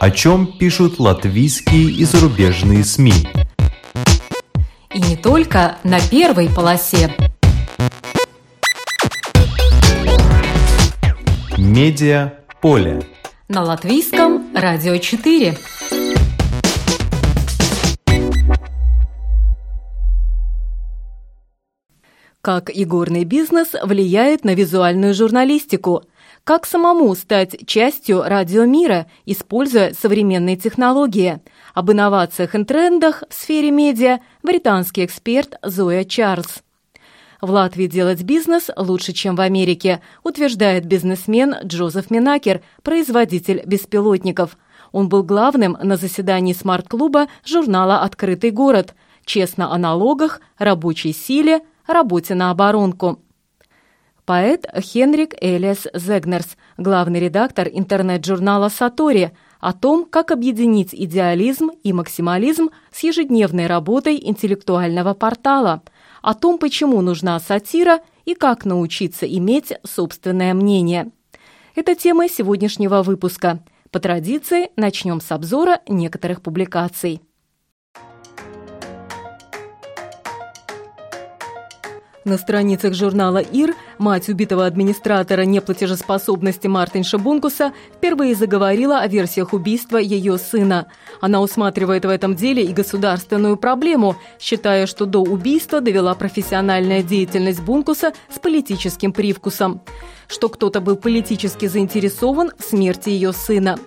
О чем пишут латвийские и зарубежные СМИ? И не только на первой полосе. Медиа поле. На латвийском радио 4. Как игорный бизнес влияет на визуальную журналистику? Как самому стать частью радиомира, используя современные технологии? Об инновациях и трендах в сфере медиа британский эксперт Зоя Чарльз. В Латвии делать бизнес лучше, чем в Америке, утверждает бизнесмен Джозеф Минакер, производитель беспилотников. Он был главным на заседании смарт-клуба журнала «Открытый город». Честно о налогах, рабочей силе, работе на оборонку. Поэт Хенрик Элиас Зегнерс, главный редактор интернет-журнала «Сатори», о том, как объединить идеализм и максимализм с ежедневной работой интеллектуального портала, о том, почему нужна сатира и как научиться иметь собственное мнение. Это тема сегодняшнего выпуска. По традиции начнем с обзора некоторых публикаций. На страницах журнала «Ир» мать убитого администратора неплатежеспособности Мартинша Бункуса впервые заговорила о версиях убийства ее сына. Она усматривает в этом деле и государственную проблему, считая, что до убийства довела профессиональная деятельность Бункуса с политическим привкусом, что кто-то был политически заинтересован в смерти ее сына.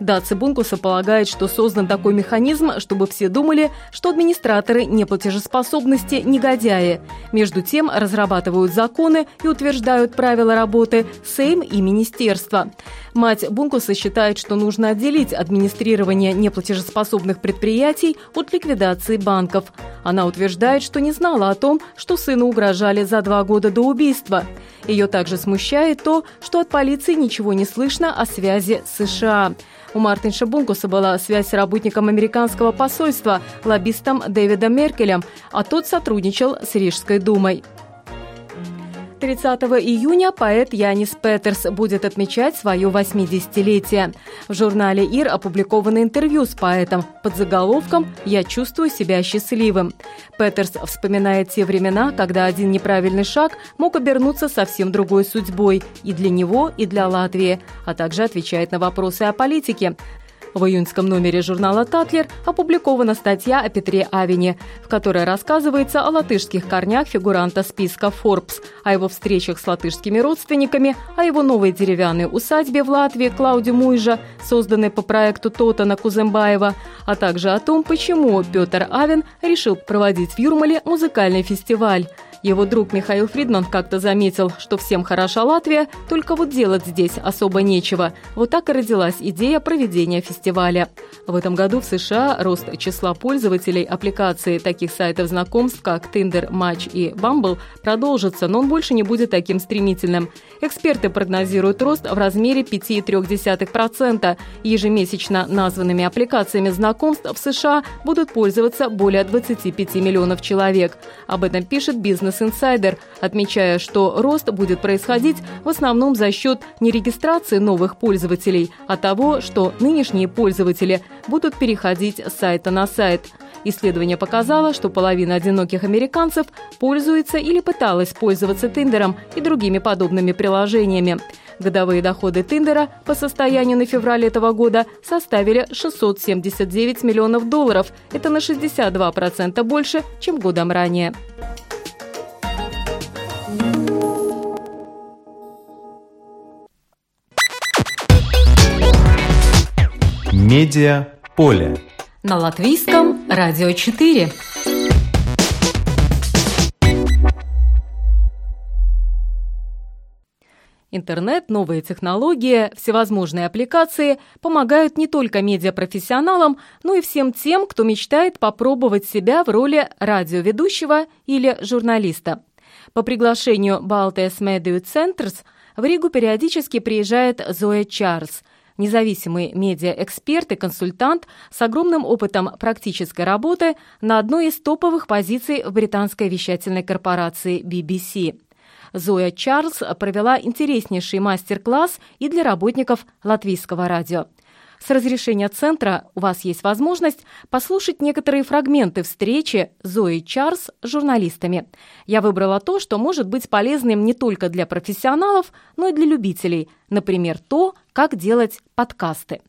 Даци Бункуса полагает, что создан такой механизм, чтобы все думали, что администраторы неплатежеспособности – негодяи. Между тем разрабатывают законы и утверждают правила работы Сейм и Министерство. Мать Бункуса считает, что нужно отделить администрирование неплатежеспособных предприятий от ликвидации банков. Она утверждает, что не знала о том, что сыну угрожали за два года до убийства. Ее также смущает то, что от полиции ничего не слышно о связи с США. У Мартинша Бункуса была связь с работником американского посольства, лоббистом Дэвидом Меркелем, а тот сотрудничал с Рижской думой. 30 июня поэт Янис Петерс будет отмечать свое 80-летие. В журнале «Ир» опубликовано интервью с поэтом под заголовком «Я чувствую себя счастливым». Петерс вспоминает те времена, когда один неправильный шаг мог обернуться совсем другой судьбой и для него, и для Латвии, а также отвечает на вопросы о политике. В июньском номере журнала «Татлер» опубликована статья о Петре Авине, в которой рассказывается о латышских корнях фигуранта списка Forbes, о его встречах с латышскими родственниками, о его новой деревянной усадьбе в Латвии Клауди Муйжа, созданной по проекту Тотана Кузембаева, а также о том, почему Петр Авин решил проводить в Юрмале музыкальный фестиваль. Его друг Михаил Фридман как-то заметил, что всем хороша Латвия, только вот делать здесь особо нечего. Вот так и родилась идея проведения фестиваля. В этом году в США рост числа пользователей аппликации таких сайтов знакомств, как Tinder, Match и Bumble, продолжится, но он больше не будет таким стремительным. Эксперты прогнозируют рост в размере 5,3%. Ежемесячно названными аппликациями знакомств в США будут пользоваться более 25 миллионов человек. Об этом пишет бизнес Business Insider, отмечая, что рост будет происходить в основном за счет не регистрации новых пользователей, а того, что нынешние пользователи будут переходить с сайта на сайт. Исследование показало, что половина одиноких американцев пользуется или пыталась пользоваться Тиндером и другими подобными приложениями. Годовые доходы Тиндера по состоянию на февраль этого года составили 679 миллионов долларов. Это на 62% больше, чем годом ранее. Медиа поле. На латвийском радио 4. Интернет, новые технологии, всевозможные аппликации помогают не только медиапрофессионалам, но и всем тем, кто мечтает попробовать себя в роли радиоведущего или журналиста. По приглашению Baltes Media Centers в Ригу периодически приезжает Зоя Чарльз, независимый медиаэксперт и консультант с огромным опытом практической работы на одной из топовых позиций в британской вещательной корпорации BBC. Зоя Чарльз провела интереснейший мастер-класс и для работников латвийского радио. С разрешения центра у вас есть возможность послушать некоторые фрагменты встречи Зои Чарс с журналистами. Я выбрала то, что может быть полезным не только для профессионалов, но и для любителей. Например, то, как делать подкасты.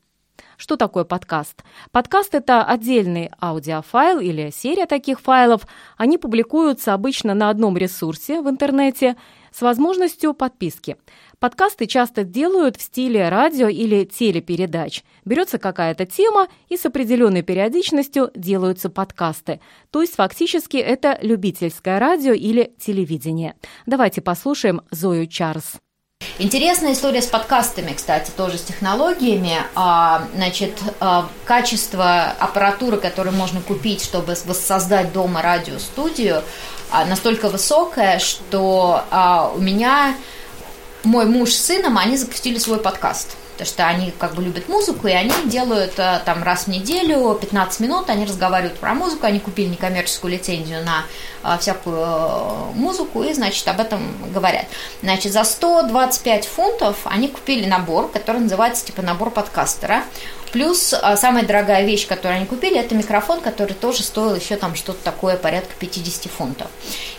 Что такое подкаст? Подкаст – это отдельный аудиофайл или серия таких файлов. Они публикуются обычно на одном ресурсе в интернете с возможностью подписки. Подкасты часто делают в стиле радио или телепередач. Берется какая-то тема, и с определенной периодичностью делаются подкасты. То есть фактически это любительское радио или телевидение. Давайте послушаем Зою Чарльз. Интересная история с подкастами, кстати, тоже с технологиями. А, значит, а, качество аппаратуры, которую можно купить, чтобы воссоздать дома радиостудию, а, настолько высокое, что у меня мой муж с сыном, они запустили свой подкаст потому что они как бы любят музыку, и они делают э, там раз в неделю, 15 минут, они разговаривают про музыку, они купили некоммерческую лицензию на э, всякую э, музыку, и, значит, об этом говорят. Значит, за 125 фунтов они купили набор, который называется типа набор подкастера. Плюс а, самая дорогая вещь, которую они купили, это микрофон, который тоже стоил еще там что-то такое, порядка 50 фунтов.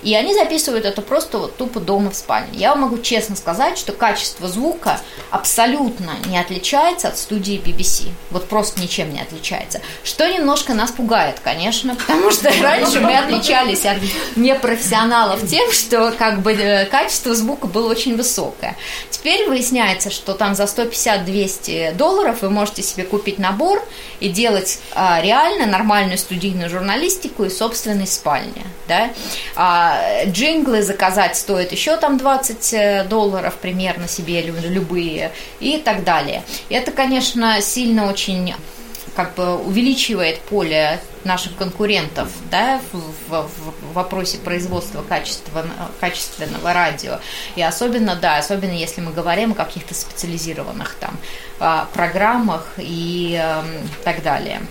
И они записывают это просто вот тупо дома в спальне. Я вам могу честно сказать, что качество звука абсолютно не отличается от студии BBC. Вот просто ничем не отличается. Что немножко нас пугает, конечно, потому что раньше мы отличались от непрофессионалов тем, что как бы э, качество звука было очень высокое. Теперь выясняется, что там за 150-200 долларов вы можете себе купить купить набор и делать а, реально нормальную студийную журналистику из собственной спальни. Да? А, джинглы заказать стоит еще там 20 э, долларов примерно себе любые и так далее. И это, конечно, сильно очень как бы увеличивает поле наших конкурентов да, в, в, в вопросе производства качества, качественного радио. И особенно, да, особенно если мы говорим о каких-то специализированных там а, программах и э, так далее.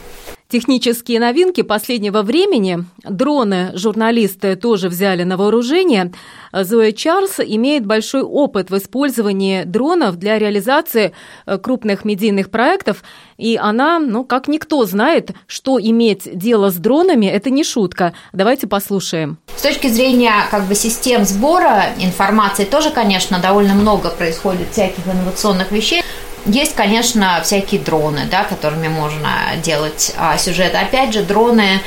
Технические новинки последнего времени. Дроны журналисты тоже взяли на вооружение. Зоя Чарльз имеет большой опыт в использовании дронов для реализации э, крупных медийных проектов. И она, ну, как никто знает, что иметь дело с дронами – это не шутка. Давайте послушаем. С точки зрения как бы, систем сбора информации тоже, конечно, довольно много происходит всяких инновационных вещей. Есть, конечно, всякие дроны, да, которыми можно делать а, сюжет. Опять же, дроны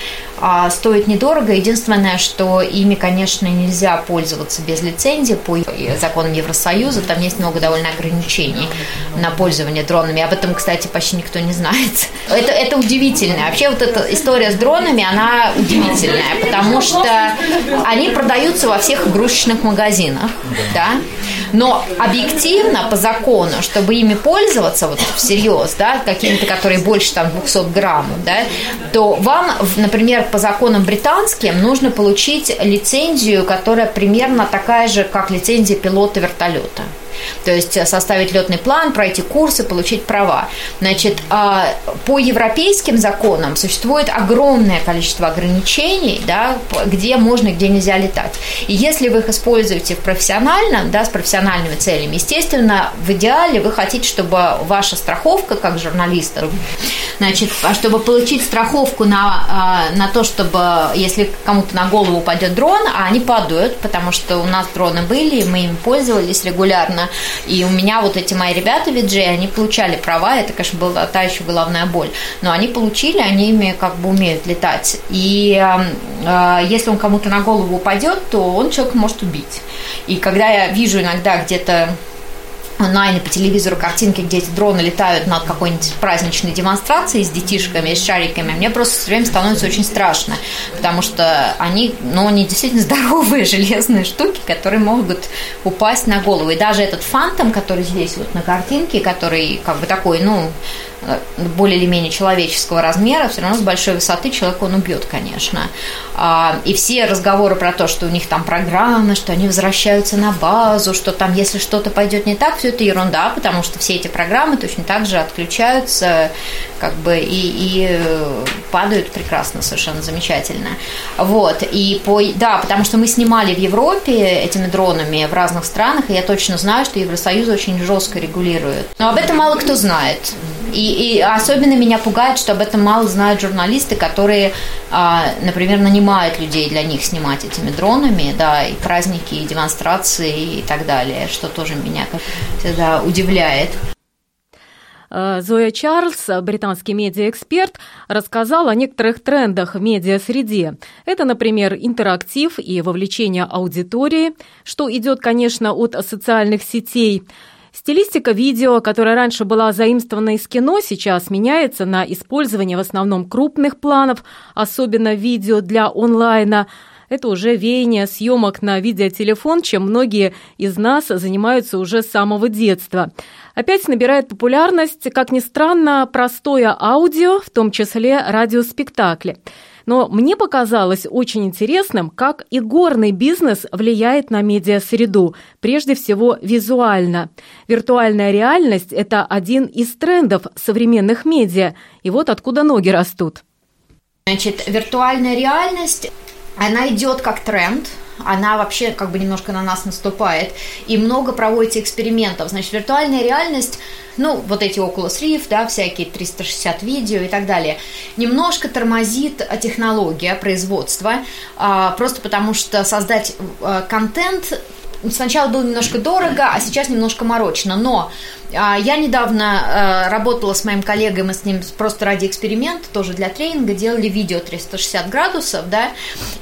а, стоят недорого. Единственное, что ими, конечно, нельзя пользоваться без лицензии по законам Евросоюза. Там есть много довольно ограничений на пользование дронами. Об этом, кстати, почти никто не знает. Это, это удивительно. Вообще вот эта история с дронами, она удивительная, потому что они продаются во всех игрушечных магазинах, да, но объективно, по закону, чтобы ими пользоваться вот всерьез, да, какими-то, которые больше там 200 грамм, да, то вам, например, по законам британским нужно получить лицензию, которая примерно такая же, как лицензия пилота вертолета. То есть э, составить летный план, пройти курсы, получить права. Значит, а, по европейским законам существует огромное количество ограничений, да, где можно где нельзя летать. И если вы их используете профессионально, да, с профессиональными целями, естественно, в идеале вы хотите, чтобы ваша страховка, как журналиста, значит, а чтобы получить страховку на, а, на то, чтобы, если кому-то на голову упадет дрон, а они падают, потому что у нас дроны были, мы им пользовались регулярно, и у меня вот эти мои ребята виджей, они получали права, это, конечно, была та еще головная боль, но они получили, они ими как бы умеют летать. И э, если он кому-то на голову упадет, то он человека может убить. И когда я вижу иногда где-то онлайн по телевизору картинки, где эти дроны летают над какой-нибудь праздничной демонстрацией с детишками, с шариками, мне просто все время становится очень страшно, потому что они, ну, они действительно здоровые железные штуки, которые могут упасть на голову. И даже этот фантом, который здесь вот на картинке, который как бы такой, ну, более или менее человеческого размера, все равно с большой высоты человека он убьет, конечно. А, и все разговоры про то, что у них там программы, что они возвращаются на базу, что там, если что-то пойдет не так, все это ерунда, потому что все эти программы точно так же отключаются, как бы и, и э, падают прекрасно, совершенно замечательно. Вот, и по, да, потому что мы снимали в Европе этими дронами в разных странах, и я точно знаю, что Евросоюз очень жестко регулирует. Но об этом мало кто знает. И, и особенно меня пугает, что об этом мало знают журналисты, которые, а, например, нанимают людей для них снимать этими дронами, да, и праздники, и демонстрации и так далее, что тоже меня всегда удивляет. Э, Зоя Чарльз, британский медиаэксперт, рассказал о некоторых трендах в медиасреде. Это, например, интерактив и вовлечение аудитории, что идет, конечно, от социальных сетей. Стилистика видео, которая раньше была заимствована из кино, сейчас меняется на использование в основном крупных планов, особенно видео для онлайна – это уже веяние съемок на видеотелефон, чем многие из нас занимаются уже с самого детства. Опять набирает популярность, как ни странно, простое аудио, в том числе радиоспектакли. Но мне показалось очень интересным, как и горный бизнес влияет на медиасреду, прежде всего визуально. Виртуальная реальность – это один из трендов современных медиа, и вот откуда ноги растут. Значит, виртуальная реальность она идет как тренд, она вообще как бы немножко на нас наступает, и много проводится экспериментов. Значит, виртуальная реальность, ну, вот эти Oculus Rift, да, всякие 360 видео и так далее, немножко тормозит технология производства, а, просто потому что создать а, контент сначала было немножко дорого, а сейчас немножко морочно. Но а, я недавно а, работала с моим коллегой, мы с ним просто ради эксперимента, тоже для тренинга, делали видео 360 градусов, да,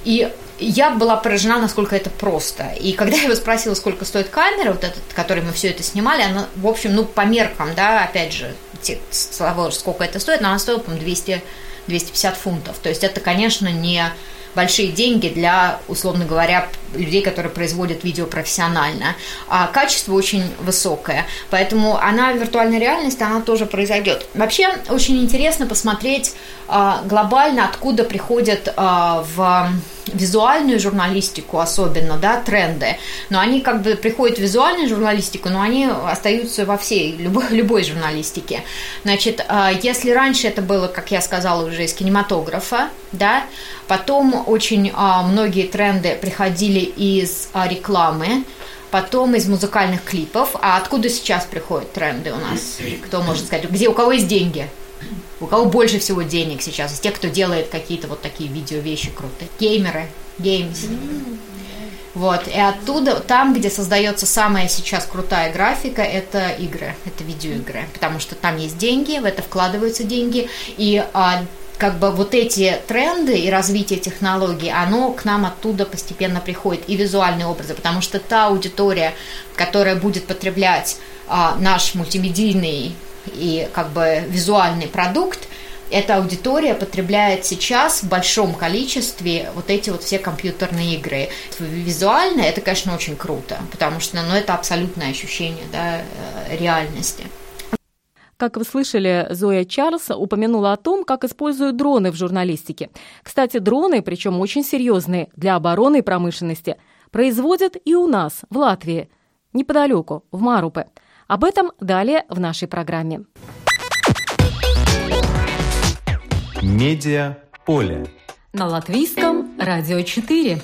и я была поражена, насколько это просто. И когда я его спросила, сколько стоит камера, вот этот, которой мы все это снимали, она, в общем, ну, по меркам, да, опять же, те, сколько это стоит, но она стоила, по-моему, 200, 250 фунтов. То есть это, конечно, не большие деньги для, условно говоря, людей, которые производят видео профессионально. А качество очень высокое, поэтому она, виртуальная реальность, она тоже произойдет. Вообще очень интересно посмотреть а, глобально, откуда приходят а, в визуальную журналистику особенно, да, тренды, но они как бы приходят в визуальную журналистику, но они остаются во всей, любой, любой журналистике. Значит, а, если раньше это было, как я сказала, уже из кинематографа, да, потом очень многие тренды приходили из рекламы, потом из музыкальных клипов. А откуда сейчас приходят тренды у нас? Кто может сказать? Где у кого есть деньги? У кого больше всего денег сейчас? Из тех, кто делает какие-то вот такие видео вещи крутые. Геймеры, геймс. Вот, и оттуда, там, где создается самая сейчас крутая графика, это игры, это видеоигры, потому что там есть деньги, в это вкладываются деньги, и а, как бы вот эти тренды и развитие технологий, оно к нам оттуда постепенно приходит, и визуальные образы, потому что та аудитория, которая будет потреблять а, наш мультимедийный и как бы визуальный продукт, эта аудитория потребляет сейчас в большом количестве вот эти вот все компьютерные игры. Визуально это, конечно, очень круто, потому что ну, это абсолютное ощущение да, э, реальности. Как вы слышали, Зоя Чарльз упомянула о том, как используют дроны в журналистике. Кстати, дроны, причем очень серьезные, для обороны и промышленности, производят и у нас, в Латвии, неподалеку, в Марупе. Об этом далее в нашей программе. Медиа поле. На латвийском радио 4.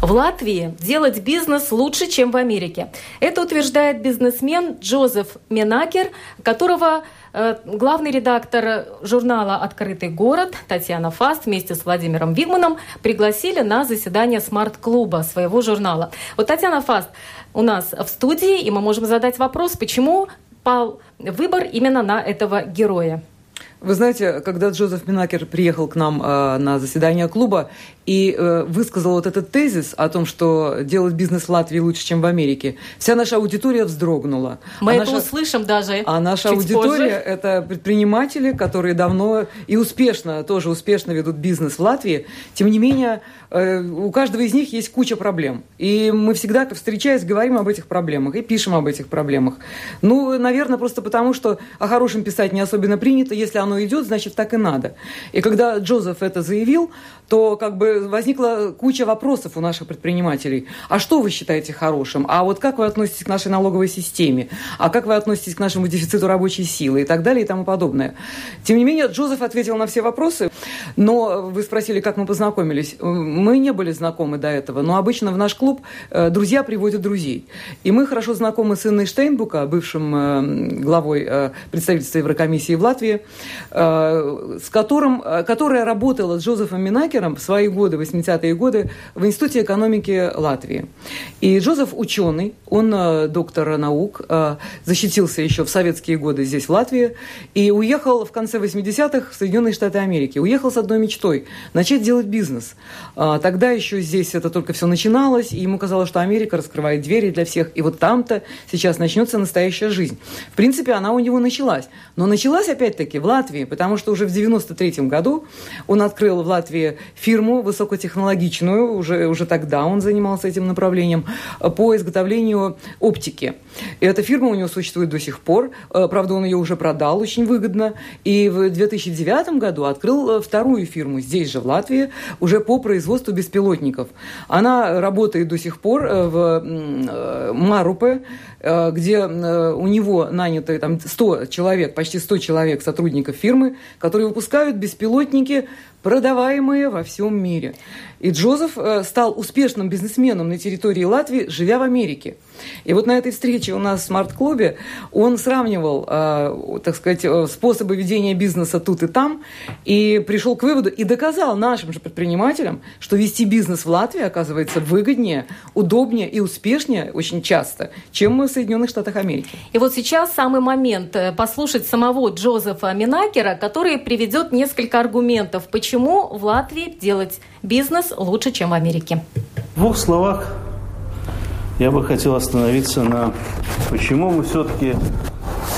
В Латвии делать бизнес лучше, чем в Америке. Это утверждает бизнесмен Джозеф Менакер, которого э, главный редактор журнала «Открытый город» Татьяна Фаст вместе с Владимиром Вигманом пригласили на заседание смарт-клуба своего журнала. Вот Татьяна Фаст у нас в студии, и мы можем задать вопрос, почему пал выбор именно на этого героя. Вы знаете, когда Джозеф Минакер приехал к нам э, на заседание клуба и э, высказал вот этот тезис о том, что делать бизнес в Латвии лучше, чем в Америке, вся наша аудитория вздрогнула. Мы а это наша, услышим даже. А наша аудитория позже. это предприниматели, которые давно и успешно, тоже успешно ведут бизнес в Латвии. Тем не менее, э, у каждого из них есть куча проблем. И мы всегда, встречаясь, говорим об этих проблемах и пишем об этих проблемах. Ну, наверное, просто потому, что о хорошем писать не особенно принято, если оно идет, значит, так и надо. И когда Джозеф это заявил, то как бы возникла куча вопросов у наших предпринимателей. А что вы считаете хорошим? А вот как вы относитесь к нашей налоговой системе? А как вы относитесь к нашему дефициту рабочей силы? И так далее, и тому подобное. Тем не менее, Джозеф ответил на все вопросы, но вы спросили, как мы познакомились. Мы не были знакомы до этого, но обычно в наш клуб э, друзья приводят друзей. И мы хорошо знакомы с Инной Штейнбука, бывшим э, главой э, представительства Еврокомиссии в Латвии, с которым, которая работала с Джозефом Минаки Беккером в свои годы, 80-е годы, в Институте экономики Латвии. И Джозеф ученый, он э, доктор наук, э, защитился еще в советские годы здесь, в Латвии, и уехал в конце 80-х в Соединенные Штаты Америки. Уехал с одной мечтой – начать делать бизнес. А, тогда еще здесь это только все начиналось, и ему казалось, что Америка раскрывает двери для всех, и вот там-то сейчас начнется настоящая жизнь. В принципе, она у него началась. Но началась, опять-таки, в Латвии, потому что уже в 93 году он открыл в Латвии фирму высокотехнологичную, уже, уже тогда он занимался этим направлением, по изготовлению оптики. И эта фирма у него существует до сих пор. Э, правда, он ее уже продал очень выгодно. И в 2009 году открыл э, вторую фирму здесь же, в Латвии, уже по производству беспилотников. Она работает до сих пор э, в Марупе, где у него наняты там 100 человек, почти 100 человек сотрудников фирмы, которые выпускают беспилотники продаваемые во всем мире. И Джозеф э, стал успешным бизнесменом на территории Латвии, живя в Америке. И вот на этой встрече у нас в смарт-клубе он сравнивал, э, так сказать, э, способы ведения бизнеса тут и там, и пришел к выводу и доказал нашим же предпринимателям, что вести бизнес в Латвии оказывается выгоднее, удобнее и успешнее очень часто, чем в Соединенных Штатах Америки. И вот сейчас самый момент послушать самого Джозефа Минакера, который приведет несколько аргументов, почему в Латвии делать бизнес лучше, чем в Америке. В двух словах я бы хотел остановиться на почему мы все-таки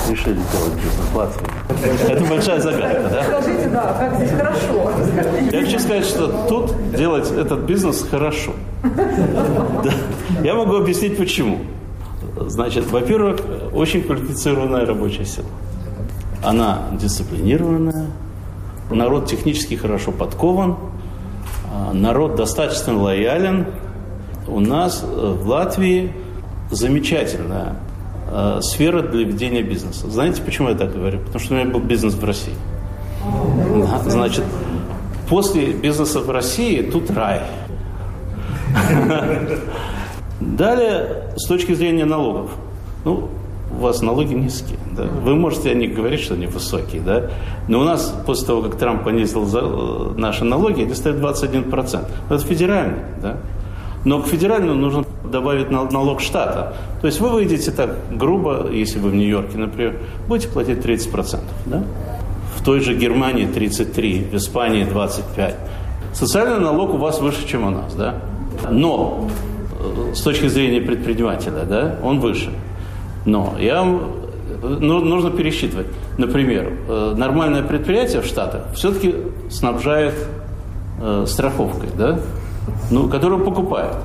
решили делать бизнес в Латвии. Это большая загадка, да? Скажите, да, как здесь хорошо. Я хочу сказать, что тут делать этот бизнес хорошо. Да. Я могу объяснить почему. Значит, во-первых, очень квалифицированная рабочая сила. Она дисциплинированная, народ технически хорошо подкован, народ достаточно лоялен. У нас э, в Латвии замечательная э, сфера для ведения бизнеса. Знаете, почему я так говорю? Потому что у меня был бизнес в России. Значит, после бизнеса в России тут рай. Далее, с точки зрения налогов. Ну, у вас налоги низкие. Да? Вы можете о них говорить, что они высокие, да? но у нас после того, как Трамп понизил э, наши налоги, они стоят 21%. Это федеральный. Да? Но к федеральному нужно добавить налог штата. То есть вы выйдете так грубо, если вы в Нью-Йорке, например, будете платить 30%. Да? В той же Германии 33%, в Испании 25%. Социальный налог у вас выше, чем у нас. Да? Но э, с точки зрения предпринимателя, да, он выше. Но я ну, нужно пересчитывать. Например, э, нормальное предприятие в Штатах все-таки снабжает э, страховкой, да? ну, которую покупают.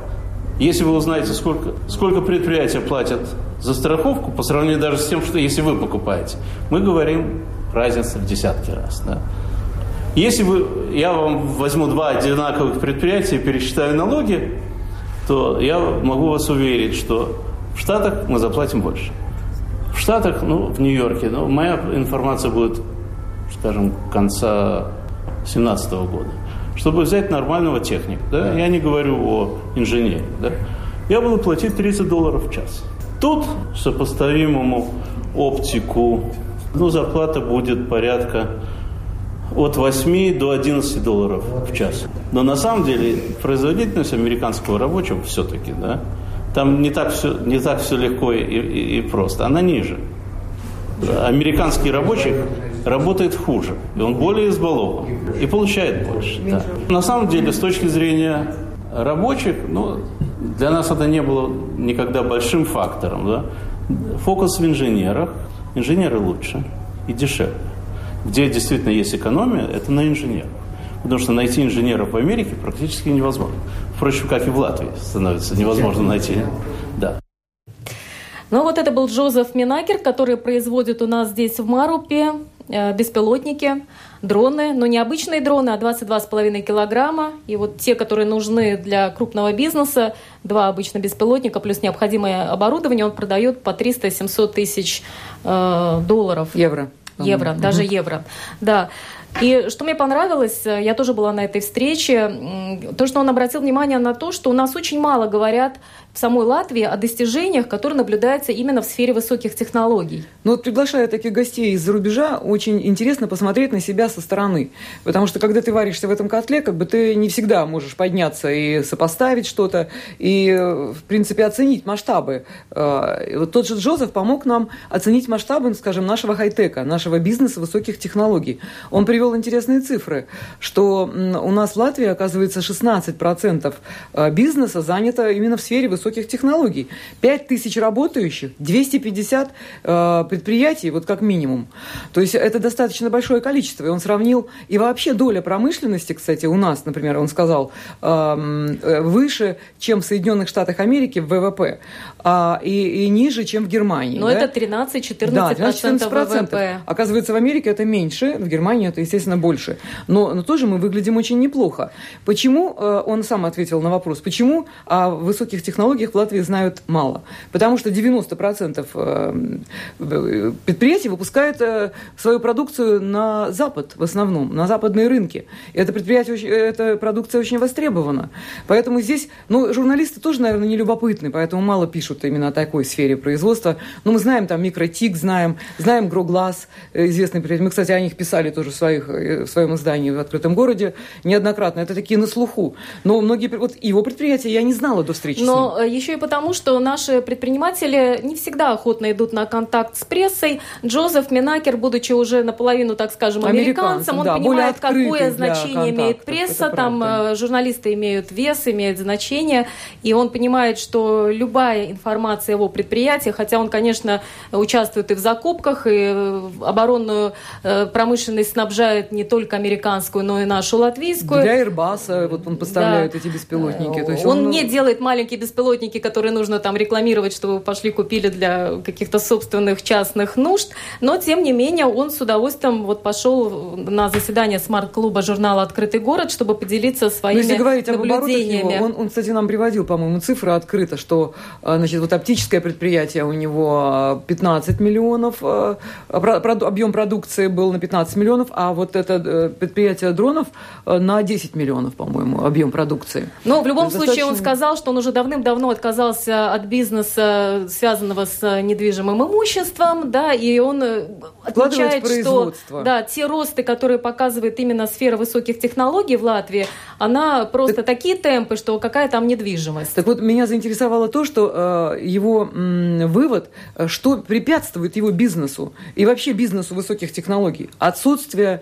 Если вы узнаете, сколько, сколько предприятия платят за страховку, по сравнению даже с тем, что если вы покупаете, мы говорим разница в десятки раз. Да? Если вы, я вам возьму два одинаковых предприятия и пересчитаю налоги, то я могу вас уверить, что в Штатах мы заплатим больше. В Штатах, ну, в Нью-Йорке, ну, моя информация будет, скажем, конца 2017 года. Чтобы взять нормального техника, да, я не говорю о инженере, да, я буду платить 30 долларов в час. Тут сопоставимому оптику, ну, зарплата будет порядка от 8 до 11 долларов в час. Но на самом деле производительность американского рабочего все-таки, да, там не так все, не так все легко и, и, и просто. Она ниже. Американский рабочий работает хуже, и он более избалован, и получает больше. Да. На самом деле, с точки зрения рабочих, ну, для нас это не было никогда большим фактором. Да? Фокус в инженерах. Инженеры лучше и дешевле. Где действительно есть экономия, это на инженерах. Потому что найти инженеров в Америке практически невозможно. Впрочем, как и в Латвии становится невозможно найти. Да. Ну вот это был Джозеф Минакер, который производит у нас здесь в Марупе э, беспилотники, дроны, но не обычные дроны, а 22,5 килограмма. И вот те, которые нужны для крупного бизнеса, два обычно беспилотника плюс необходимое оборудование, он продает по 300-700 тысяч э, долларов. Евро. Евро, mm-hmm. даже евро. Да. И что мне понравилось, э, я тоже была на этой встрече, то, что он обратил внимание на то, что у нас очень мало говорят в самой Латвии о достижениях, которые наблюдаются именно в сфере высоких технологий. Ну вот приглашая таких гостей из-за рубежа, очень интересно посмотреть на себя со стороны. Потому что когда ты варишься в этом котле, как бы ты не всегда можешь подняться и сопоставить что-то, и, в принципе, оценить масштабы. Э, вот тот же Джозеф помог нам оценить масштабы, скажем, нашего хай-тека, нашего бизнеса высоких технологий. Он привел интересные цифры, что у нас в Латвии, оказывается, 16% э, бизнеса занято именно в сфере высоких технологий. 5 тысяч работающих, 250 э, предприятий, вот как минимум. То есть это достаточно большое количество. И он сравнил, и вообще доля промышленности, кстати, у нас, например, он сказал, э, выше, чем в Соединенных Штатах Америки в ВВП, э, и, и ниже, чем в Германии. Но да? это 13-14% да, 13 ВВП. Оказывается, в Америке это меньше, в Германии это, естественно, больше. Но, но тоже мы выглядим очень неплохо. Почему, э, он сам ответил на вопрос, почему о высоких технологиях в Латвии знают мало. Потому что 90% э, предприятий выпускают э, свою продукцию на Запад в основном, на западные рынки. Это предприятие, эта продукция очень востребована. Поэтому здесь, ну, журналисты тоже, наверное, не любопытны, поэтому мало пишут именно о такой сфере производства. Но мы знаем там микротик, знаем, знаем Гроглаз, э, известный предприятие. Мы, кстати, о них писали тоже в, своих, в своем издании в «Открытом городе» неоднократно. Это такие на слуху. Но многие, вот его предприятия я не знала до встречи Но ним еще и потому, что наши предприниматели не всегда охотно идут на контакт с прессой. Джозеф Минакер, будучи уже наполовину, так скажем, американцем, он да, понимает, какое значение имеет пресса, там. Э, журналисты имеют вес, имеют значение, и он понимает, что любая информация о его предприятии, хотя он, конечно, участвует и в закупках, и оборонную э, промышленность снабжает не только американскую, но и нашу латвийскую. Для Airbus вот он поставляет да. эти беспилотники. То есть он, он не делает маленькие беспилотники которые нужно там рекламировать, чтобы вы пошли купили для каких-то собственных частных нужд. Но, тем не менее, он с удовольствием вот пошел на заседание смарт-клуба журнала «Открытый город», чтобы поделиться своими Но если говорить наблюдениями. Об его, он, он, кстати, нам приводил, по-моему, цифры открыто, что а, значит, вот оптическое предприятие у него 15 миллионов, а, объем продукции был на 15 миллионов, а вот это э, предприятие дронов э, на 10 миллионов, по-моему, объем продукции. Но в любом случае достаточно... он сказал, что он уже давным-давно давно отказался от бизнеса, связанного с недвижимым имуществом, да, и он э, отмечает, что да, те росты, которые показывает именно сфера высоких технологий в Латвии, она просто так, такие темпы, что какая там недвижимость. Так вот, меня заинтересовало то, что э, его м, вывод, что препятствует его бизнесу и вообще бизнесу высоких технологий. Отсутствие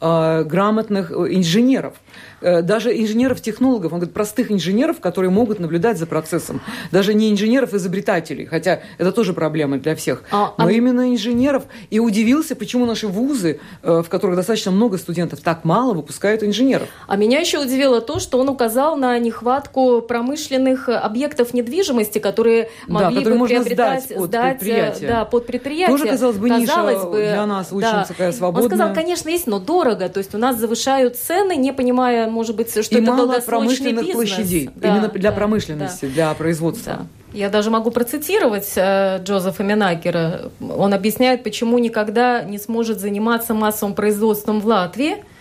грамотных э, инженеров. Э, даже инженеров-технологов, он говорит, простых инженеров, которые могут наблюдать за процессом. Даже не инженеров-изобретателей, хотя это тоже проблема для всех, а, но а... именно инженеров. И удивился, почему наши вузы, э, в которых достаточно много студентов, так мало выпускают инженеров. А меня еще удивило то, что он указал на нехватку промышленных объектов недвижимости, которые могли да, которые бы приобретать, сдать под сдать, предприятие. Да, под предприятие. Тоже, казалось бы, казалось ниша бы, для нас очень да. такая свободная. Он сказал, конечно, есть, но дорого. То есть у нас завышают цены, не понимая, может быть, что и это мало промышленных бизнес. площадей. Да, Именно для да, промышленности, да. для производства. Да. Я даже могу процитировать э, Джозефа Минакера. Он объясняет, почему никогда не сможет заниматься массовым производством в Латвии –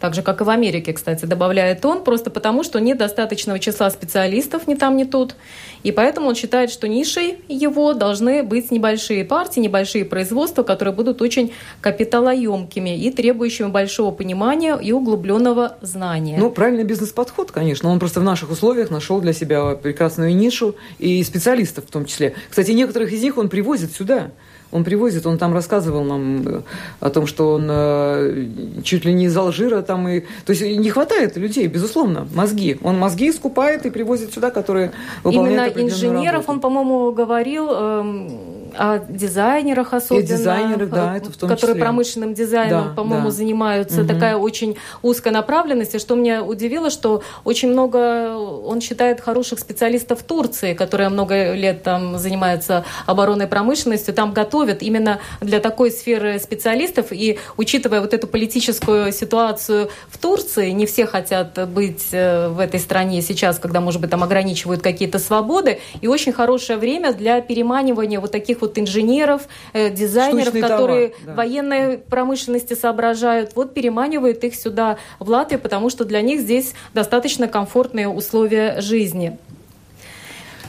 так же, как и в Америке, кстати, добавляет он, просто потому, что нет достаточного числа специалистов ни там, ни тут. И поэтому он считает, что нишей его должны быть небольшие партии, небольшие производства, которые будут очень капиталоемкими и требующими большого понимания и углубленного знания. Ну, правильный бизнес-подход, конечно. Он просто в наших условиях нашел для себя прекрасную нишу и специалистов в том числе. Кстати, некоторых из них он привозит сюда он привозит, он там рассказывал нам э, о том, что он э, чуть ли не из Алжира там и... То есть не хватает людей, безусловно, мозги. Он мозги скупает и привозит сюда, которые выполняют Именно инженеров, работу. он, по-моему, говорил, э, о дизайнерах особенно. И дизайнеры, да, это в том Которые числе. промышленным дизайном, да, по-моему, да. занимаются. Угу. Такая очень узкая направленность. И что меня удивило, что очень много, он считает, хороших специалистов Турции, которые много лет там занимаются оборонной промышленностью, там готовят именно для такой сферы специалистов. И учитывая вот эту политическую ситуацию в Турции, не все хотят быть э, в этой стране сейчас, когда, может быть, там ограничивают какие-то свободы. И очень хорошее время для переманивания вот таких вот инженеров, э, дизайнеров, Штучный которые товар, да. военной промышленности соображают. Вот переманивают их сюда, в Латвию, потому что для них здесь достаточно комфортные условия жизни.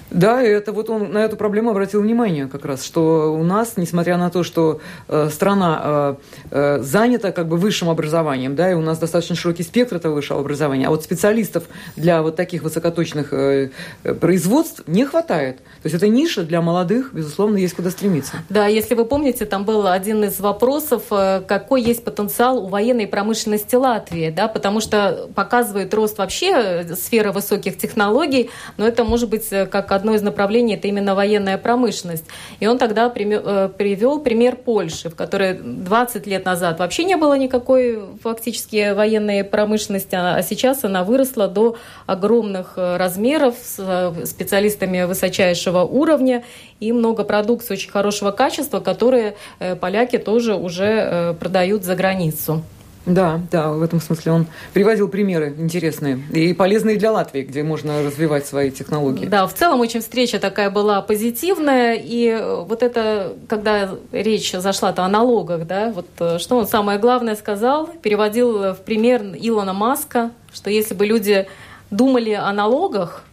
Да, и это вот он на эту проблему обратил внимание как раз, что у нас, несмотря на то, что э, страна э, э, занята как бы высшим образованием, да, и у нас достаточно широкий спектр этого высшего образования, а вот специалистов для вот таких высокоточных э, э производств не хватает. То есть это ниша для молодых, безусловно, есть куда стремиться. Да, если вы помните, там был один из вопросов, э, какой есть потенциал у военной промышленности Латвии, да, потому что показывает рост вообще сферы высоких технологий, но это может быть как одно из направлений это именно военная промышленность. И он тогда э, привел пример Польши, в которой 20 лет назад вообще не было никакой фактически военной промышленности, а сейчас она выросла до огромных э, размеров с э, специалистами высочайшего уровня и много продукции очень хорошего качества, которые поляки тоже уже продают за границу. Да, да, в этом смысле он приводил примеры интересные и полезные для Латвии, где можно развивать свои технологии. Да, в целом очень встреча такая была позитивная, и вот это, когда речь зашла-то о налогах, да, вот э, что он самое главное сказал, переводил в пример Илона Маска, что если бы люди думали о налогах,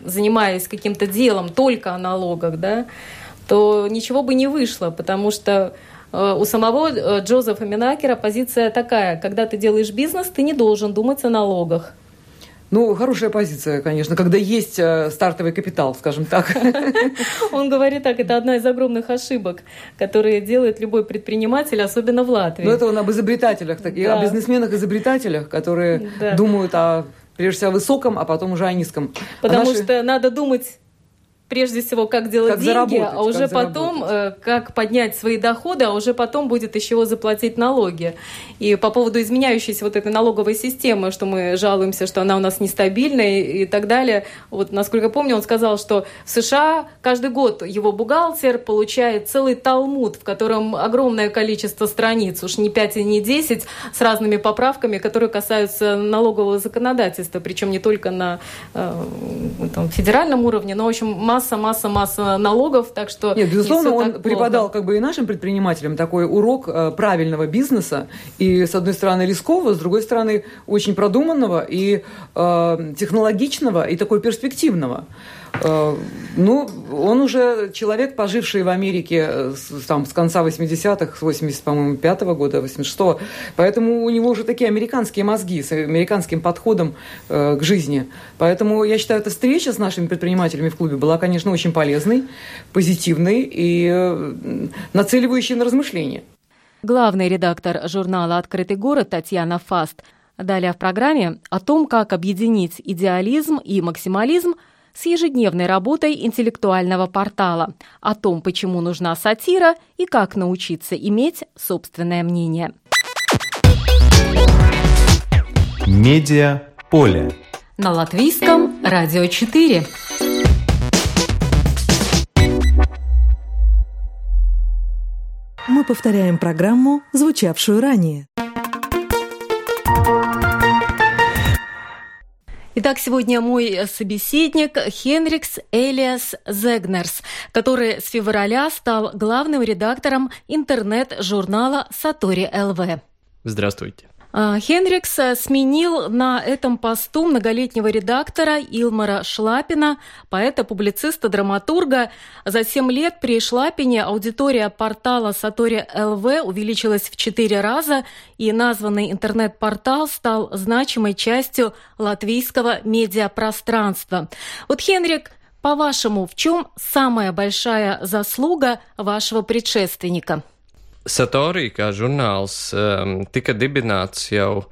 занимаясь каким-то делом только о налогах, да, то ничего бы не вышло, потому что у самого э, Джозефа Минакера позиция такая, когда ты делаешь бизнес, ты не должен думать о налогах. Ну, хорошая позиция, конечно, когда есть э, стартовый капитал, скажем так. Он говорит так, это одна из огромных ошибок, которые делает любой предприниматель, особенно в Латвии. Ну, это он об изобретателях, так, да. о бизнесменах-изобретателях, которые да. думают о, прежде всего, о высоком, а потом уже о низком. Потому а наши... что надо думать прежде всего, как делать как деньги, а уже потом, заработать. Э, как поднять свои доходы, а уже потом будет еще заплатить налоги. И по поводу изменяющейся вот этой налоговой системы, что мы жалуемся, что она у нас нестабильная и, и так далее. Вот, насколько помню, он сказал, что в США каждый год его бухгалтер получает целый талмуд, в котором огромное количество страниц, уж не 5 и не 10, с разными поправками, которые касаются налогового законодательства, причем не только на э, там, федеральном уровне, но, в общем, масса, масса, масса налогов, так что... Нет, безусловно, он преподал как бы и нашим предпринимателям такой урок э, правильного бизнеса, и с одной стороны рискового, с другой стороны очень продуманного и э, технологичного, и такой перспективного. Э, ну, он уже человек, поживший в Америке э, там, с конца 80-х, с 80, по-моему, 5 -го года, 86-го. Поэтому у него уже такие американские мозги с американским подходом э, к жизни. Поэтому я считаю, эта встреча с нашими предпринимателями в клубе была, конечно, очень полезной, позитивной и нацеливающей на размышления. Главный редактор журнала «Открытый город» Татьяна Фаст. Далее в программе о том, как объединить идеализм и максимализм – с ежедневной работой интеллектуального портала о том, почему нужна сатира и как научиться иметь собственное мнение. Медиа поле. На латвийском радио 4. Мы повторяем программу, звучавшую ранее. Итак, сегодня мой собеседник Хенрикс Элиас Зегнерс, который с февраля стал главным редактором интернет-журнала Сатори ЛВ. Здравствуйте. А, Хенрикс э, сменил на этом посту многолетнего редактора Илмара Шлапина, поэта-публициста, драматурга. За семь лет при Шлапине аудитория портала Сатори ЛВ увеличилась в четыре раза, и названный интернет-портал стал значимой частью латвийского медиапространства. Вот, Хенрик, по-вашему, в чем самая большая заслуга вашего предшественника – Satori kā žurnāls um, tika dibināts jau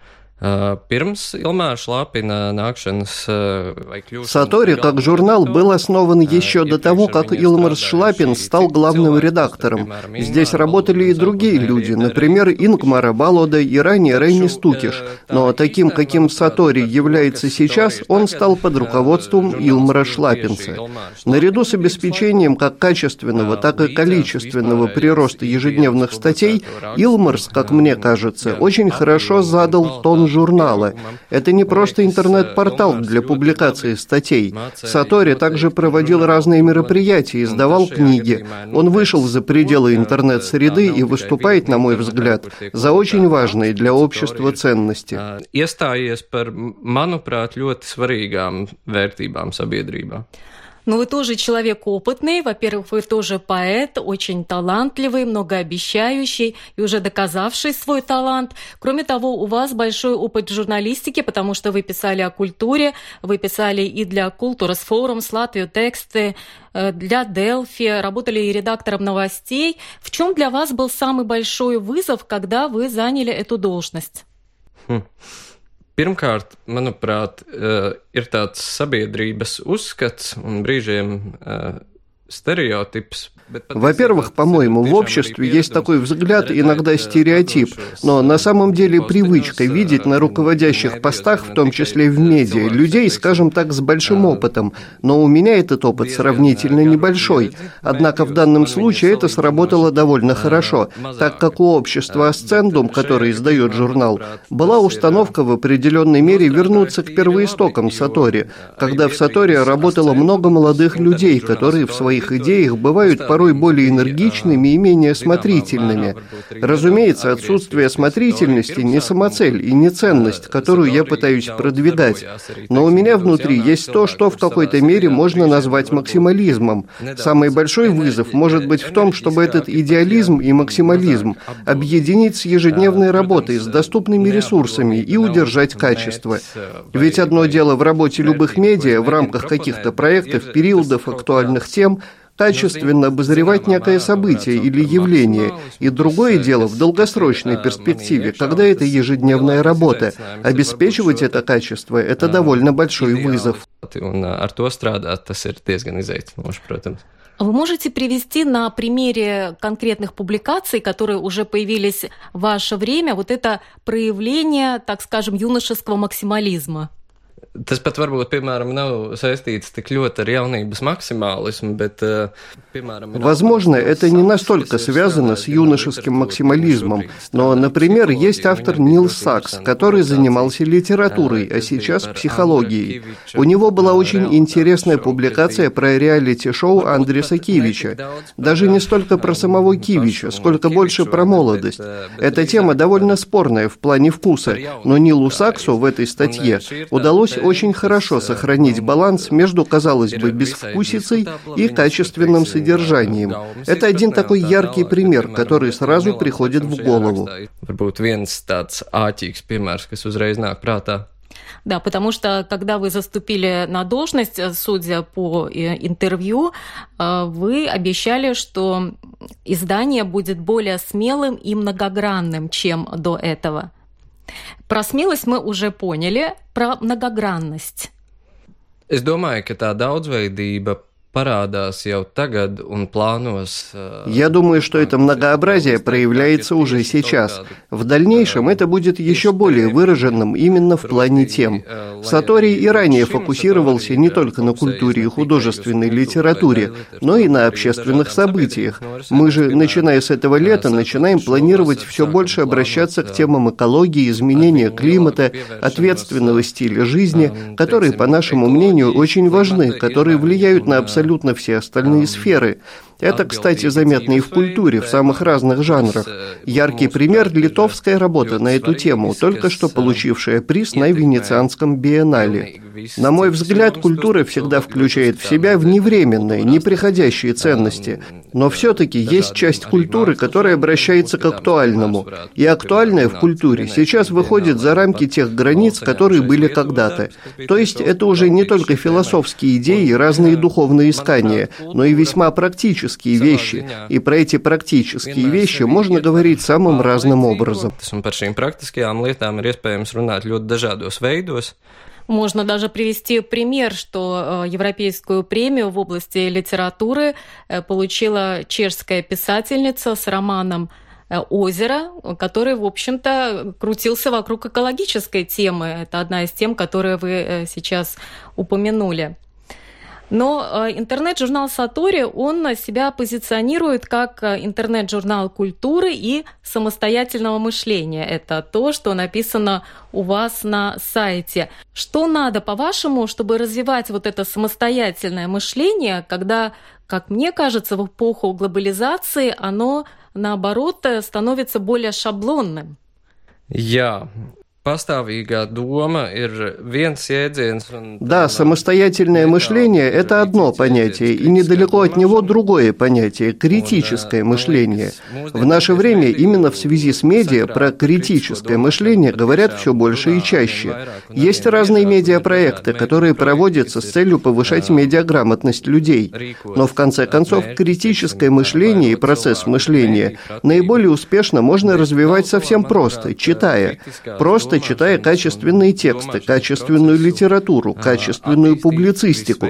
Сатори как журнал был основан еще до того, как Илмарс Шлапин стал главным редактором. Здесь работали и другие люди, например, Ингмара Балода и ранее Рейни Стукиш. Но таким, каким Сатори является сейчас, он стал под руководством Илмара Шлапинца. Наряду с обеспечением как качественного, так и количественного прироста ежедневных статей, Илмарс, как мне кажется, очень хорошо задал тон журнала. Это не просто интернет-портал для публикации статей. Сатори также проводил разные мероприятия, издавал книги. Он вышел за пределы интернет-среды и выступает, на мой взгляд, за очень важные для общества ценности. Iestājies par, manuprāt, ļoti svarīgām vērtībām sabiedrībā. Но вы тоже человек опытный. Во-первых, вы тоже поэт, очень талантливый, многообещающий и уже доказавший свой талант. Кроме того, у вас большой опыт журналистики, потому что вы писали о культуре, вы писали и для Культурас Форум, Латвию тексты, э, для Делфи, работали и редактором новостей. В чем для вас был самый большой вызов, когда вы заняли эту должность? Хм. Pirmkārt, manuprāt, eh, ir tāds sabiedrības uzskats un brīžiem eh, stereotips Во-первых, по-моему, в обществе есть такой взгляд, иногда стереотип, но на самом деле привычка видеть на руководящих постах, в том числе в медиа, людей, скажем так, с большим опытом. Но у меня этот опыт сравнительно небольшой. Однако в данном случае это сработало довольно хорошо, так как у общества Асцендум, который издает журнал, была установка в определенной мере вернуться к первоистокам Сатори, когда в Сатори работало много молодых людей, которые в своих идеях бывают порой более энергичными и менее осмотрительными. Разумеется, отсутствие осмотрительности не самоцель и не ценность, которую я пытаюсь продвигать. Но у меня внутри есть то, что в какой-то мере можно назвать максимализмом. Самый большой вызов может быть в том, чтобы этот идеализм и максимализм объединить с ежедневной работой, с доступными ресурсами и удержать качество. Ведь одно дело в работе любых медиа в рамках каких-то проектов, периодов, актуальных тем – качественно обозревать некое событие или явление, и другое дело в долгосрочной перспективе, когда это ежедневная работа. Обеспечивать это качество – это довольно большой вызов. Вы можете привести на примере конкретных публикаций, которые уже появились в ваше время, вот это проявление, так скажем, юношеского максимализма? Tas pat varbūt, piemēram, nav saistīts tik ļoti ar jaunības максимализм, bet, piemēram... Возможно, это не настолько связано с юношеским максимализмом, но, например, есть автор Нил Сакс, который занимался литературой, а сейчас психологией. У него была очень интересная публикация про реалити-шоу Андреса Кивича. Даже не столько про самого Кивича, сколько больше про молодость. Эта тема довольно спорная в плане вкуса, но Нилу Саксу в этой статье удалось очень хорошо сохранить баланс между, казалось бы, безвкусицей и качественным содержанием. Это один такой яркий пример, который сразу приходит в голову. Да, потому что когда вы заступили на должность, судя по э, интервью, э, вы обещали, что издание будет более смелым и многогранным, чем до этого. Про смелость мы уже поняли, про многогранность. Es domāju, ka tā daudzveidība парадас jau tagad un планос. Я думаю, что это многообразие проявляется уже сейчас. В дальнейшем это будет еще более выраженным именно в плане тем. Сатори и ранее фокусировался не только на культуре и художественной литературе, но и на общественных событиях. Мы же, начиная с этого лета, начинаем планировать все больше обращаться к темам экологии, изменения климата, ответственного стиля жизни, которые, по нашему мнению, очень важны, которые влияют на абсолютно абсолютно все остальные сферы. Это, кстати, заметно и в культуре, в самых разных жанрах. Яркий пример – литовская работа на эту тему, только что получившая приз на Венецианском биеннале. На мой взгляд, культура всегда включает в себя вневременные, неприходящие ценности. Но все-таки есть часть культуры, которая обращается к актуальному. И актуальное в культуре сейчас выходит за рамки тех границ, которые были когда-то. То есть это уже не только философские идеи и разные духовные искания, но и весьма практические практические вещи. И про эти практические вещи можно говорить самым разным образом. Можно даже привести пример, что э, Европейскую премию в области литературы э, получила чешская писательница с романом Э, озера, который, в общем-то, крутился вокруг экологической темы. Это одна из тем, которые вы сейчас упомянули. Но э, интернет-журнал Сатори, он себя позиционирует как интернет-журнал культуры и самостоятельного мышления. Это то, что написано у вас на сайте. Что надо, по-вашему, чтобы развивать вот это самостоятельное мышление, когда, как мне кажется, в эпоху глобализации оно наоборот, э, становится более шаблонным. Jā, Pastāvīgā дома ir viens jēdziens. Да, самостоятельное мышление – это одно понятие, и недалеко от него другое понятие – критическое мышление. В наше время именно в связи с медиа про критическое мышление говорят все больше и чаще. Есть разные медиапроекты, которые проводятся с целью повышать медиаграмотность людей. Но в конце концов, критическое мышление и процесс мышления наиболее успешно можно развивать совсем просто, читая. Просто просто читая качественные тексты, качественную литературу, качественную публицистику.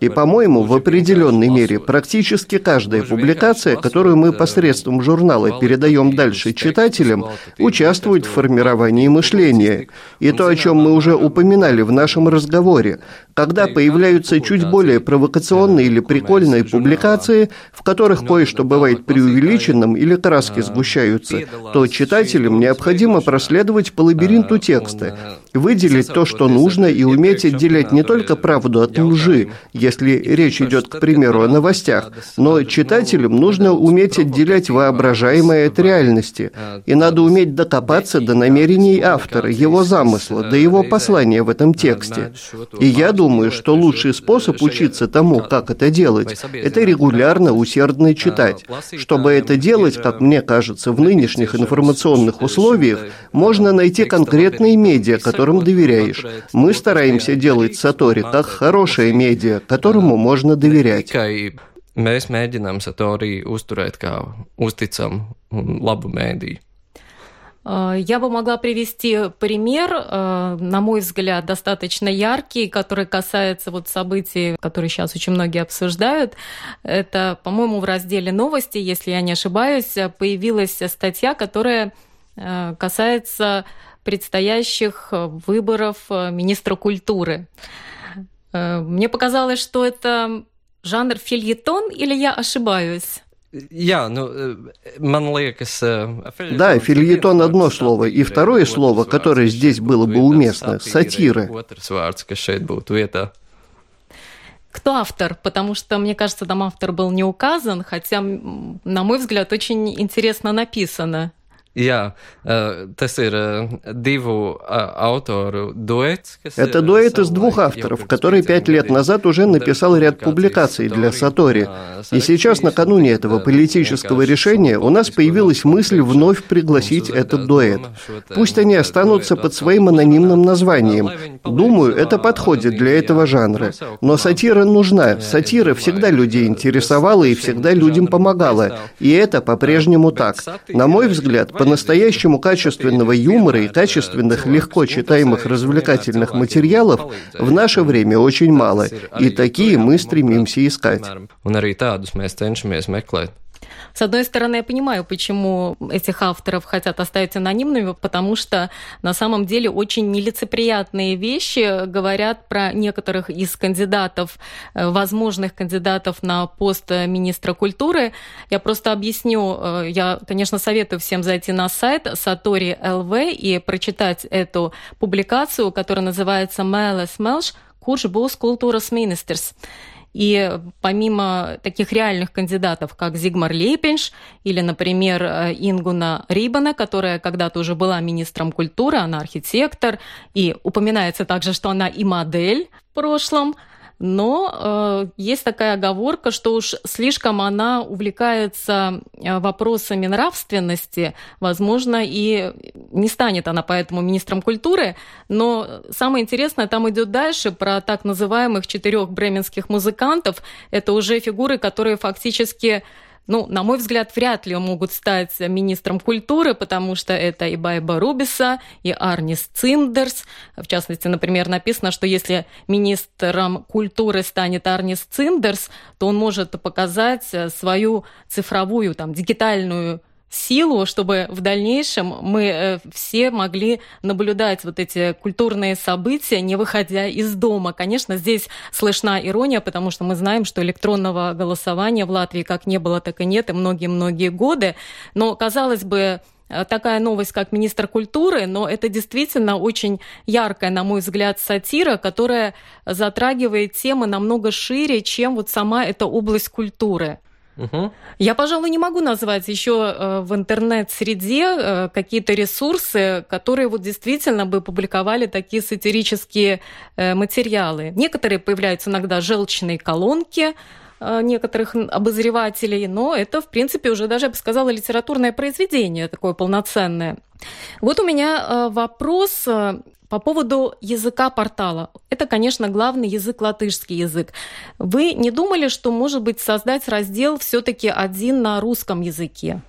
И, по-моему, в определенной мере практически каждая публикация, которую мы посредством журнала передаем дальше читателям, участвует в формировании мышления. И то, о чем мы уже упоминали в нашем разговоре, когда появляются чуть более провокационные или прикольные публикации, в которых кое-что бывает преувеличенным или краски сгущаются, то читателям необходимо проследовать по лабиринту текста, выделить то, что нужно, и уметь отделять не только правду от лжи, если речь идет, к примеру, о новостях, но читателям нужно уметь отделять воображаемое от реальности, и надо уметь докопаться до намерений автора, его замысла, до его послания в этом тексте. И я думаю, что лучший способ учиться тому, как это делать, это регулярно, усердно читать. Чтобы это делать, как мне кажется, в нынешних информационных условиях, можно найти конкретные медиа, которым доверяешь. Мы стараемся делать Сатори как хорошее медиа, которому можно доверять. Mēs mēģinām Satori uzturēt kā uzticamu un labu mēdīju. Э, я бы могла привести пример, э, на мой взгляд, достаточно яркий, который касается вот событий, которые сейчас очень многие обсуждают. Это, по-моему, в разделе новости, если я не ошибаюсь, появилась статья, которая э, касается предстоящих выборов министра культуры. Мне показалось, что это жанр фильетон, или я ошибаюсь? Jā, nu, man liekas... Да, фильетон одно слово, и второе слово, которое здесь было бы уместно, сатира. Кто автор? Потому что, мне кажется, там автор был не указан, хотя, на мой взгляд, очень интересно написано. Jā, tas ir divu автору дуэт. Это дуэт из двух авторов, который пять лет назад уже написал ряд публикаций для Сатори. И сейчас, накануне этого политического решения, у нас появилась мысль вновь пригласить этот дуэт. Пусть они останутся под своим анонимным названием. Думаю, это подходит для этого жанра. Но сатира нужна. Сатира всегда людей интересовала и всегда людям помогала. И это по-прежнему так. На мой взгляд, по-настоящему качественного юмора и качественных, легко читаемых развлекательных материалов в наше время очень мало, и такие мы стремимся искать. С одной стороны, я понимаю, почему этих авторов хотят оставить анонимными, потому что на самом деле очень нелицеприятные вещи говорят про некоторых из кандидатов, э, возможных кандидатов на пост министра культуры. Я просто объясню, э, я, конечно, советую всем зайти на сайт Satori LV и прочитать эту публикацию, которая называется «Mēles Melš. Kurš būs kultūras ministrs?» И помимо таких реальных кандидатов, как Зигмар Лейпенш или, например, Ингуна Рибана, которая когда-то уже была министром культуры, она архитектор, и упоминается также, что она и модель в прошлом, но э, есть такая оговорка, что уж слишком она увлекается э, вопросами нравственности, возможно, и не станет она поэтому министром культуры, но самое интересное там идет дальше про так называемых четырех бременских музыкантов. Это уже фигуры, которые фактически ну, на мой взгляд, вряд ли могут стать министром культуры, потому что это и Байба Рубиса, и Арнис Циндерс. В частности, например, написано, что если министром культуры станет Арнис Циндерс, то он может показать свою цифровую, там, дигитальную силу, чтобы в дальнейшем мы э, все могли наблюдать вот эти культурные события, не выходя из дома. Конечно, здесь слышна ирония, потому что мы знаем, что электронного голосования в Латвии как не было, так и нет, и многие-многие годы. Но, казалось бы, э, такая новость, как министр культуры, но это действительно очень яркая, на мой взгляд, сатира, которая затрагивает темы намного шире, чем вот сама эта область культуры. Я, пожалуй, не могу назвать еще э, в интернет-среде э, какие-то ресурсы, которые вот действительно бы публиковали такие сатирические э, материалы. Некоторые появляются иногда желчные колонки, некоторых обозревателей, но это, в принципе, уже даже, я бы сказала, литературное произведение такое полноценное. Вот у меня вопрос по поводу языка портала. Это, конечно, главный язык латышский язык. Вы не думали, что, может быть, создать раздел все-таки один на русском языке?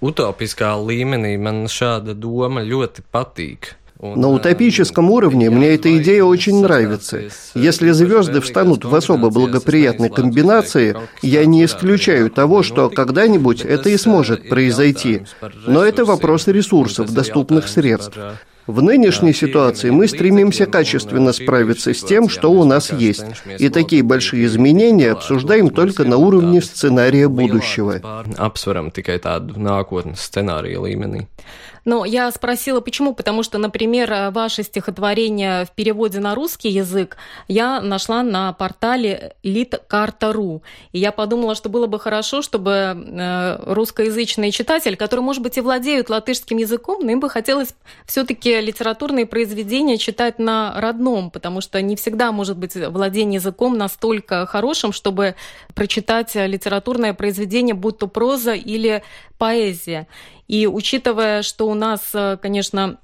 Утопискā līmenī man šāda doma ļoti patīk. На утопическом уровне мне эта идея очень нравится. Если звезды встанут в особо благоприятной комбинации, я не исключаю того, что когда-нибудь это и сможет произойти. Но это вопрос ресурсов, доступных средств. В нынешней ситуации мы стремимся качественно справиться с тем, что у нас есть, и такие большие изменения обсуждаем только на уровне сценария будущего. Но я спросила, почему? Потому что, например, ваше стихотворение в переводе на русский язык я нашла на портале litkart.ru. И я подумала, что было бы хорошо, чтобы э, русскоязычный читатель, который, может быть, и владеют латышским языком, но им бы хотелось все-таки литературные произведения читать на родном, потому что не всегда может быть владение языком настолько хорошим, чтобы прочитать литературное произведение, будь то проза или поэзия. И учитывая, что у нас, э, конечно,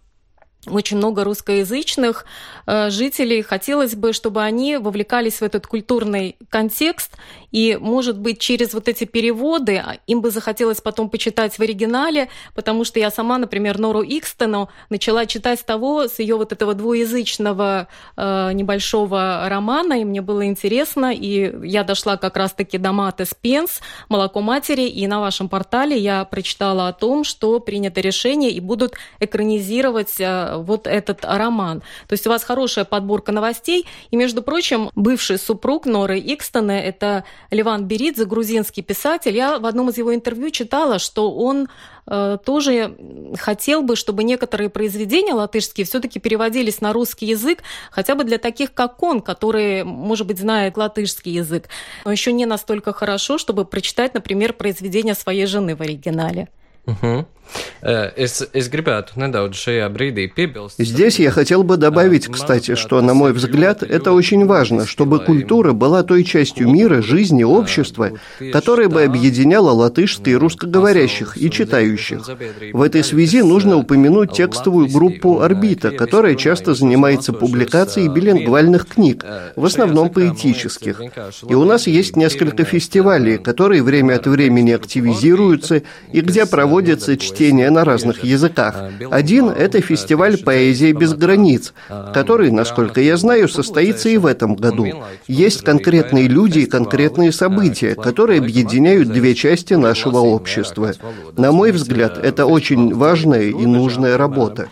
очень много русскоязычных э, жителей. Хотелось бы, чтобы они вовлекались в этот культурный контекст, и, может быть, через вот эти переводы а, им бы захотелось потом почитать в оригинале, потому что я сама, например, Нору Икстену начала читать того, с ее вот этого двуязычного э, небольшого романа, и мне было интересно, и я дошла как раз-таки до Маты Спенс, «Молоко матери», и на вашем портале я прочитала о том, что принято решение и будут экранизировать э, вот этот роман. То есть у вас хорошая подборка новостей. И, между прочим, бывший супруг Норы Икстона, это Ливан Беридзе, грузинский писатель. Я в одном из его интервью читала, что он э, тоже хотел бы, чтобы некоторые произведения латышские все-таки переводились на русский язык, хотя бы для таких, как он, которые, может быть, знают латышский язык, но еще не настолько хорошо, чтобы прочитать, например, произведение своей жены в оригинале. Угу. Piebilst. Здесь я хотел бы добавить, кстати, что, на мой взгляд, это очень важно, чтобы культура была той частью мира, жизни, общества, которая бы объединяла латышских и русскоговорящих и читающих. В этой связи нужно упомянуть текстовую группу «Орбита», которая часто занимается публикацией билингвальных книг, в основном поэтических. И у нас есть несколько фестивалей, которые время от времени активизируются и где проводятся чтения чтения на разных языках. Один – это фестиваль «Поэзия без границ», который, насколько я знаю, состоится и в этом году. Есть конкретные люди и конкретные события, которые объединяют две части нашего общества. На мой взгляд, это очень важная и нужная работа.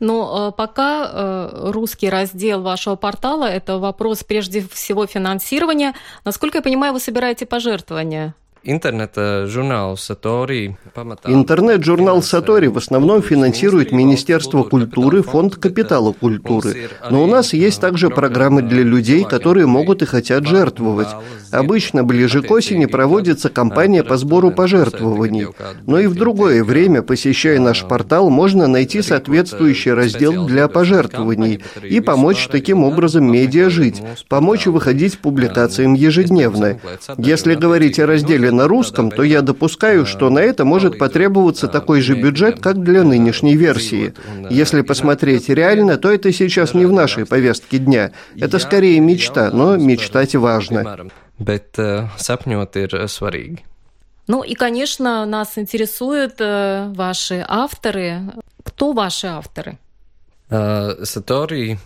Но э, пока э, русский раздел вашего портала – это вопрос прежде всего финансирования. Насколько я понимаю, вы собираете пожертвования? Интернет-журнал Сатори. Интернет-журнал Сатори в основном финансирует Министерство культуры, Фонд капитала культуры. Но у нас есть также программы для людей, которые могут и хотят жертвовать. Обычно ближе к осени проводится кампания по сбору пожертвований. Но и в другое время, посещая наш портал, можно найти соответствующий раздел для пожертвований и помочь таким образом медиа жить, помочь выходить публикациям ежедневно. Если говорить о разделе на русском, то я допускаю, что на это может потребоваться такой же бюджет, как для нынешней версии. Если посмотреть реально, то это сейчас не в нашей повестке дня. Это скорее мечта, но мечтать важно. Bet sapņot ir svarīgi. Ну и, конечно, нас интересуют э, ваши авторы. Кто ваши авторы? Сатори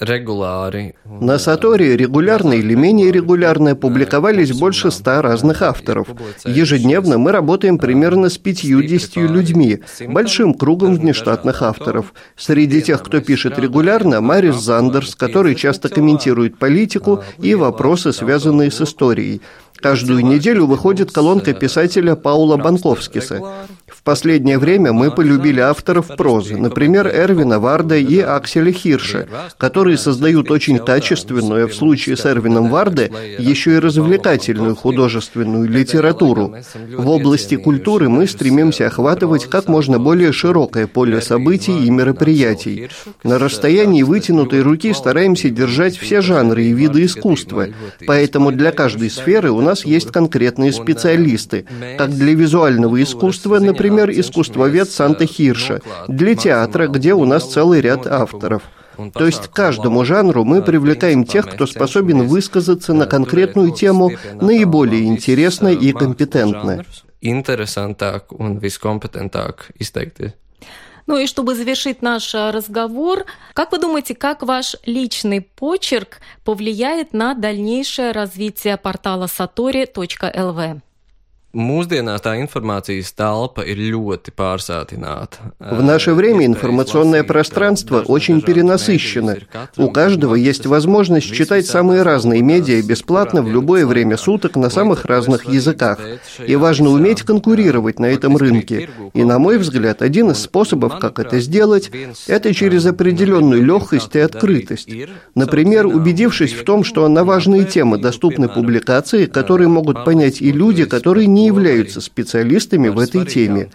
регуляры. На Саторе регулярно или менее регулярно публиковались больше ста разных авторов. Ежедневно мы работаем примерно с 50 людьми, большим кругом внештатных авторов. Среди тех, кто пишет регулярно, Марис Зандерс, который часто комментирует политику и вопросы, связанные с историей. Каждую неделю выходит колонка писателя Паула Банковскиса. В последнее время мы полюбили авторов прозы, например, Эрвина Варда и Акселя Хирша, которые создают очень качественную, а в случае с Эрвином Варде, еще и развлекательную художественную литературу. В области культуры мы стремимся охватывать как можно более широкое поле событий и мероприятий. На расстоянии вытянутой руки стараемся держать все жанры и виды искусства, поэтому для каждой сферы у нас есть конкретные специалисты, как для визуального искусства, например, искусствовед Санта Хирша, для театра, где у нас целый ряд авторов. То есть к каждому жанру мы привлекаем тех, кто способен высказаться на конкретную тему наиболее интересно и компетентно. Интересантāk un viskompetentāk izteikti. Ну и чтобы завершить наш разговор, как вы думаете, как ваш личный почерк повлияет на дальнейшее развитие портала satori.lv? Mūsdienās tā informācijas telpa ir ļoti pārsātināta. В наше время информационное пространство очень перенасыщено. У каждого есть возможность читать самые разные медиа бесплатно в любое время суток на самых разных языках. И важно уметь конкурировать на этом рынке. И, на мой взгляд, один из способов, как это сделать, это через определенную легкость и открытость. Например, убедившись в том, что на важные темы доступны публикации, которые могут понять и люди, которые не являются специалистами в этой теме.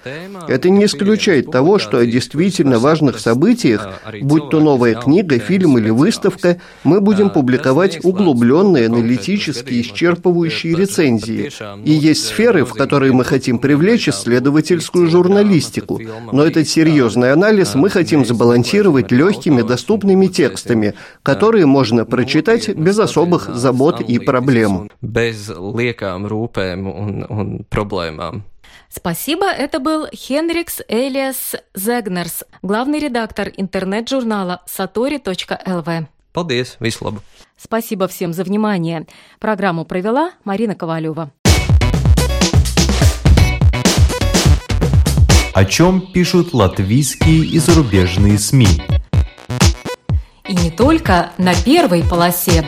Это не исключает того, что о действительно важных событиях, будь то новая книга, фильм или выставка, мы будем публиковать углубленные, аналитические, исчерпывающие рецензии. И есть сферы, в которые мы хотим привлечь исследовательскую журналистику. Но этот серьезный анализ мы хотим сбалансировать легкими, доступными текстами, которые можно прочитать без особых забот и проблем. Без rūpēm un, un проблемām. Спасибо. Это был Хенрикс Элиас Зегнерс, главный редактор интернет-журнала satori.lv. Paldies, visu labu! Спасибо всем за внимание. Программу провела Марина Ковалева. О чем пишут латвийские и зарубежные СМИ? И не только на первой полосе.